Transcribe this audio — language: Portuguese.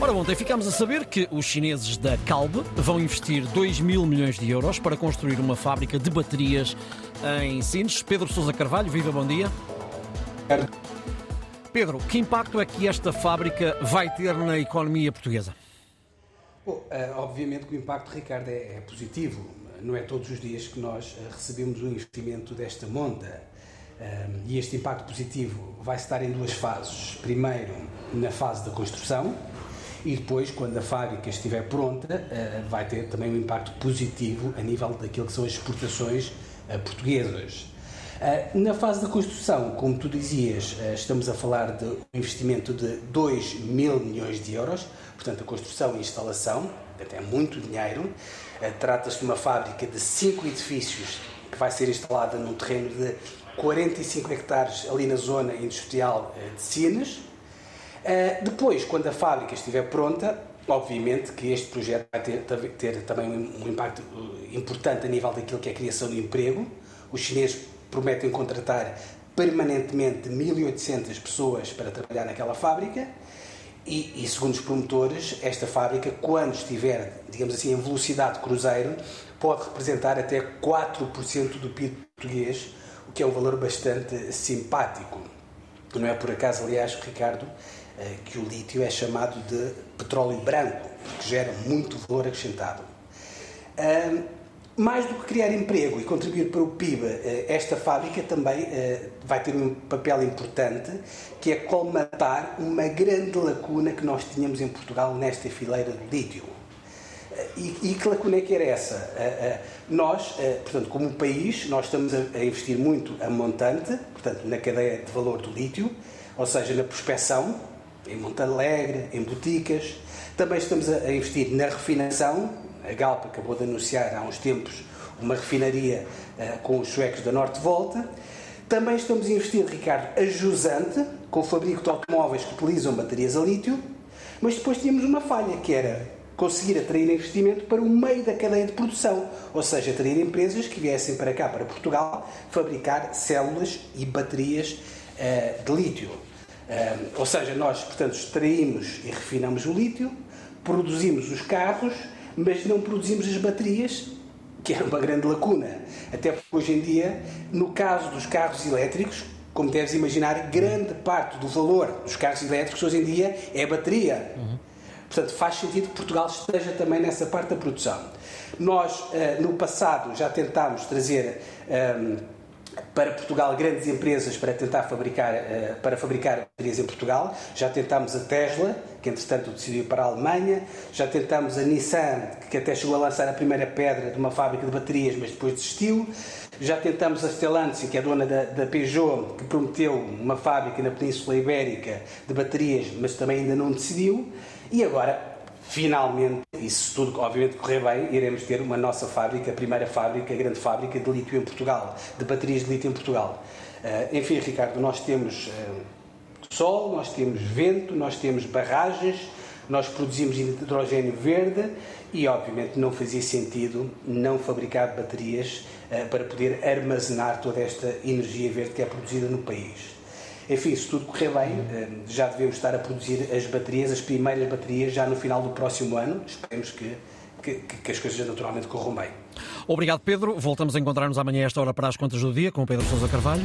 Ora, ontem ficámos a saber que os chineses da Calbe vão investir 2 mil milhões de euros para construir uma fábrica de baterias em Sines. Pedro Sousa Carvalho, viva, bom dia. Pedro, que impacto é que esta fábrica vai ter na economia portuguesa? Bom, eh, obviamente que o impacto, Ricardo, é, é positivo. Não é todos os dias que nós eh, recebemos um investimento desta monta. Eh, e este impacto positivo vai estar em duas fases. Primeiro, na fase da construção, e depois, quando a fábrica estiver pronta, vai ter também um impacto positivo a nível daquilo que são as exportações portuguesas. Na fase da construção, como tu dizias, estamos a falar de um investimento de 2 mil milhões de euros, portanto, a construção e instalação, até muito dinheiro. Trata-se de uma fábrica de cinco edifícios que vai ser instalada num terreno de 45 hectares ali na zona industrial de Sines. Depois, quando a fábrica estiver pronta, obviamente que este projeto vai ter, ter também um impacto importante a nível daquilo que é a criação de emprego. Os chineses prometem contratar permanentemente 1.800 pessoas para trabalhar naquela fábrica. E, e, segundo os promotores, esta fábrica, quando estiver, digamos assim, em velocidade cruzeiro, pode representar até 4% do PIB português, o que é um valor bastante simpático. Não é por acaso, aliás, Ricardo, que o lítio é chamado de petróleo branco, que gera muito valor acrescentado. Mais do que criar emprego e contribuir para o PIB, esta fábrica também vai ter um papel importante, que é colmatar uma grande lacuna que nós tínhamos em Portugal nesta fileira de lítio. E, e que lacuna é que era essa? Nós, portanto, como país, nós estamos a investir muito a montante, portanto, na cadeia de valor do lítio, ou seja, na prospecção, em Monte Alegre, em boticas. Também estamos a investir na refinação, a Galp acabou de anunciar há uns tempos uma refinaria com os suecos da Norte Volta. Também estamos a investir, Ricardo, a Jusante, com o fabrico de automóveis que utilizam baterias a lítio. Mas depois tínhamos uma falha, que era conseguir atrair investimento para o meio da cadeia de produção, ou seja, atrair empresas que viessem para cá, para Portugal, fabricar células e baterias uh, de lítio. Uh, ou seja, nós, portanto, extraímos e refinamos o lítio, produzimos os carros, mas não produzimos as baterias, que era uma grande lacuna. Até porque hoje em dia, no caso dos carros elétricos, como deves imaginar, grande parte do valor dos carros elétricos hoje em dia é a bateria. Uhum. Portanto, faz sentido que Portugal esteja também nessa parte da produção. Nós, no passado, já tentámos trazer para Portugal grandes empresas para tentar fabricar, uh, para fabricar baterias em Portugal. Já tentámos a Tesla, que entretanto decidiu para a Alemanha. Já tentámos a Nissan, que até chegou a lançar a primeira pedra de uma fábrica de baterias, mas depois desistiu. Já tentámos a Stellantis, que é dona da, da Peugeot, que prometeu uma fábrica na Península Ibérica de baterias, mas também ainda não decidiu. E agora finalmente, e se tudo obviamente correr bem, iremos ter uma nossa fábrica, a primeira fábrica, a grande fábrica de lítio em Portugal, de baterias de lítio em Portugal. Uh, enfim, Ricardo, nós temos uh, sol, nós temos vento, nós temos barragens, nós produzimos hidrogênio verde e, obviamente, não fazia sentido não fabricar baterias uh, para poder armazenar toda esta energia verde que é produzida no país. Enfim, se tudo correr bem, eh, já devemos estar a produzir as baterias, as primeiras baterias, já no final do próximo ano. Esperemos que, que, que as coisas naturalmente corram bem. Obrigado, Pedro. Voltamos a encontrar-nos amanhã a esta hora para as contas do dia com o Pedro Sousa Carvalho.